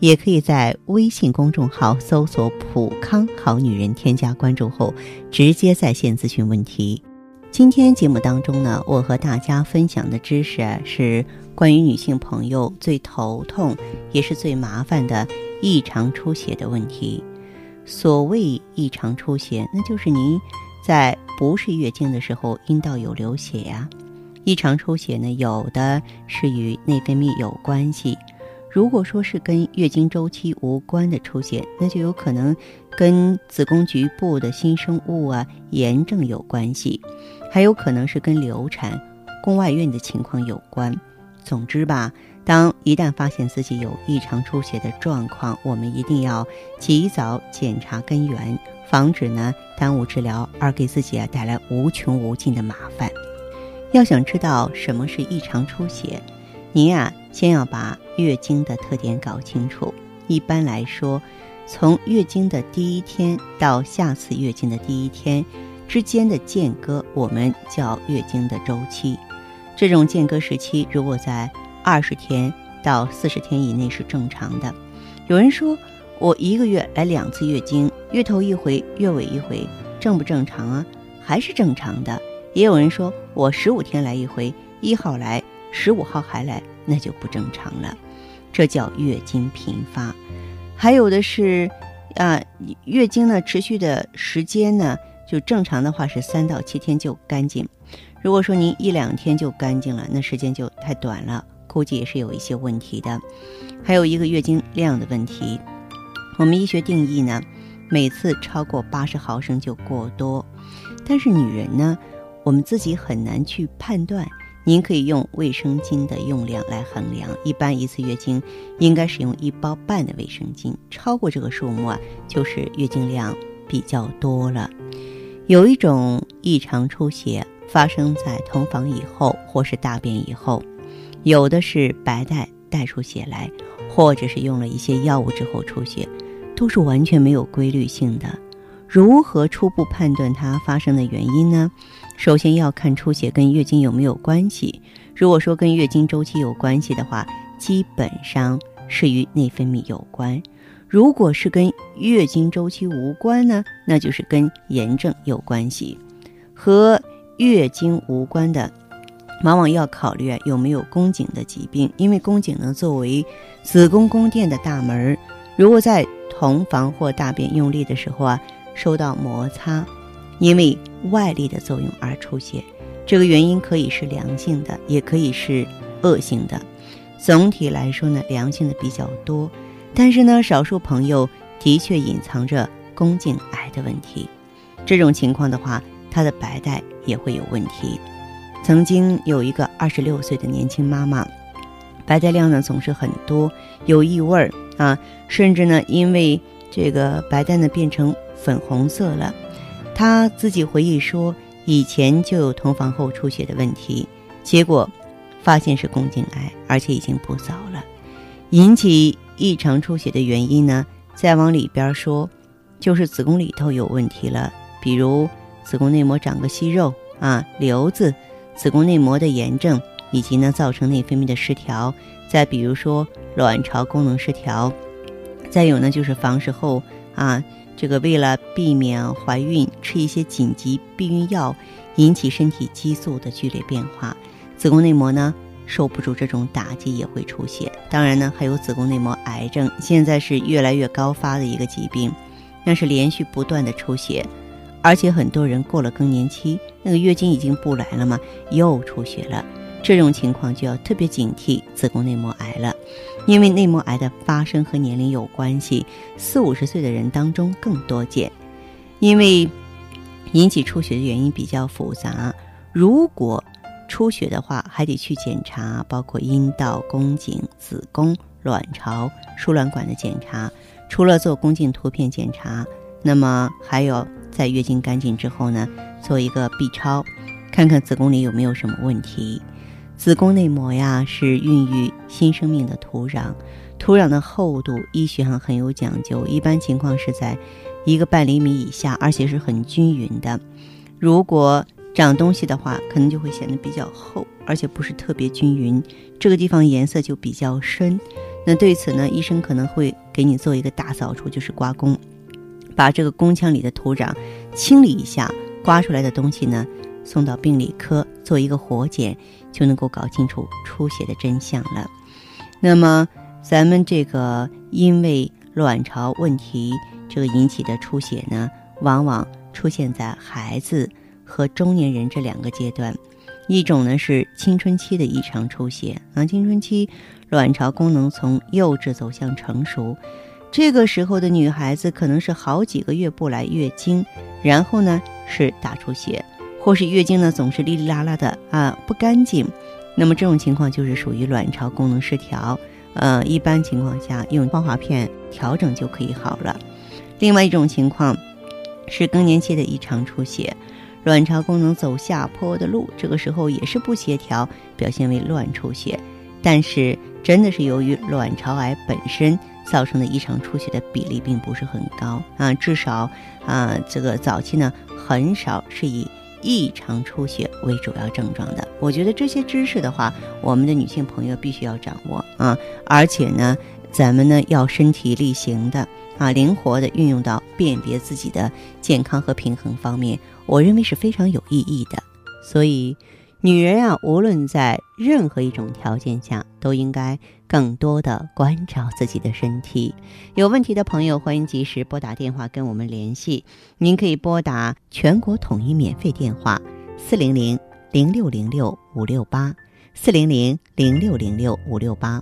也可以在微信公众号搜索“普康好女人”，添加关注后直接在线咨询问题。今天节目当中呢，我和大家分享的知识，是关于女性朋友最头痛也是最麻烦的异常出血的问题。所谓异常出血，那就是您在不是月经的时候，阴道有流血呀。异常出血呢，有的是与内分泌有关系。如果说是跟月经周期无关的出血，那就有可能跟子宫局部的新生物啊、炎症有关系。还有可能是跟流产、宫外孕的情况有关。总之吧，当一旦发现自己有异常出血的状况，我们一定要及早检查根源，防止呢耽误治疗而给自己啊带来无穷无尽的麻烦。要想知道什么是异常出血，您呀先要把月经的特点搞清楚。一般来说，从月经的第一天到下次月经的第一天。之间的间隔，我们叫月经的周期。这种间隔时期，如果在二十天到四十天以内是正常的。有人说，我一个月来两次月经，月头一回，月尾一回，正不正常啊？还是正常的。也有人说我十五天来一回，一号来，十五号还来，那就不正常了。这叫月经频发。还有的是，啊，月经呢持续的时间呢？就正常的话是三到七天就干净，如果说您一两天就干净了，那时间就太短了，估计也是有一些问题的。还有一个月经量的问题，我们医学定义呢，每次超过八十毫升就过多。但是女人呢，我们自己很难去判断。您可以用卫生巾的用量来衡量，一般一次月经应该使用一包半的卫生巾，超过这个数目啊，就是月经量比较多了。有一种异常出血发生在同房以后或是大便以后，有的是白带带出血来，或者是用了一些药物之后出血，都是完全没有规律性的。如何初步判断它发生的原因呢？首先要看出血跟月经有没有关系。如果说跟月经周期有关系的话，基本上是与内分泌有关。如果是跟月经周期无关呢，那就是跟炎症有关系；和月经无关的，往往要考虑啊有没有宫颈的疾病，因为宫颈呢作为子宫宫殿的大门，如果在同房或大便用力的时候啊受到摩擦，因为外力的作用而出血，这个原因可以是良性的，也可以是恶性的。总体来说呢，良性的比较多。但是呢，少数朋友的确隐藏着宫颈癌的问题，这种情况的话，她的白带也会有问题。曾经有一个二十六岁的年轻妈妈，白带量呢总是很多，有异味儿啊，甚至呢因为这个白带呢变成粉红色了。她自己回忆说，以前就有同房后出血的问题，结果发现是宫颈癌，而且已经不早了，引起。异常出血的原因呢？再往里边说，就是子宫里头有问题了，比如子宫内膜长个息肉啊、瘤子、子宫内膜的炎症，以及呢造成内分泌的失调。再比如说卵巢功能失调，再有呢就是房事后啊，这个为了避免怀孕，吃一些紧急避孕药，引起身体激素的剧烈变化，子宫内膜呢。受不住这种打击也会出血，当然呢，还有子宫内膜癌症，现在是越来越高发的一个疾病，那是连续不断的出血，而且很多人过了更年期，那个月经已经不来了嘛，又出血了，这种情况就要特别警惕子宫内膜癌了，因为内膜癌的发生和年龄有关系，四五十岁的人当中更多见，因为引起出血的原因比较复杂，如果。出血的话，还得去检查，包括阴道、宫颈、子宫、卵巢、输卵管的检查。除了做宫颈图片检查，那么还有在月经干净之后呢，做一个 B 超，看看子宫里有没有什么问题。子宫内膜呀是孕育新生命的土壤，土壤的厚度医学上很有讲究，一般情况是在一个半厘米以下，而且是很均匀的。如果长东西的话，可能就会显得比较厚，而且不是特别均匀，这个地方颜色就比较深。那对此呢，医生可能会给你做一个大扫除，就是刮宫，把这个宫腔里的土壤清理一下，刮出来的东西呢，送到病理科做一个活检。就能够搞清楚出血的真相了。那么，咱们这个因为卵巢问题这个引起的出血呢，往往出现在孩子和中年人这两个阶段。一种呢是青春期的异常出血啊，青春期卵巢功能从幼稚走向成熟，这个时候的女孩子可能是好几个月不来月经，然后呢是大出血。或是月经呢总是哩哩啦啦的啊不干净，那么这种情况就是属于卵巢功能失调。呃，一般情况下用光华片调整就可以好了。另外一种情况是更年期的异常出血，卵巢功能走下坡的路，这个时候也是不协调，表现为乱出血。但是真的是由于卵巢癌本身造成的异常出血的比例并不是很高啊，至少啊这个早期呢很少是以。异常出血为主要症状的，我觉得这些知识的话，我们的女性朋友必须要掌握啊！而且呢，咱们呢要身体力行的啊，灵活的运用到辨别自己的健康和平衡方面，我认为是非常有意义的。所以。女人啊，无论在任何一种条件下，都应该更多的关照自己的身体。有问题的朋友，欢迎及时拨打电话跟我们联系。您可以拨打全国统一免费电话：四零零零六零六五六八，四零零零六零六五六八。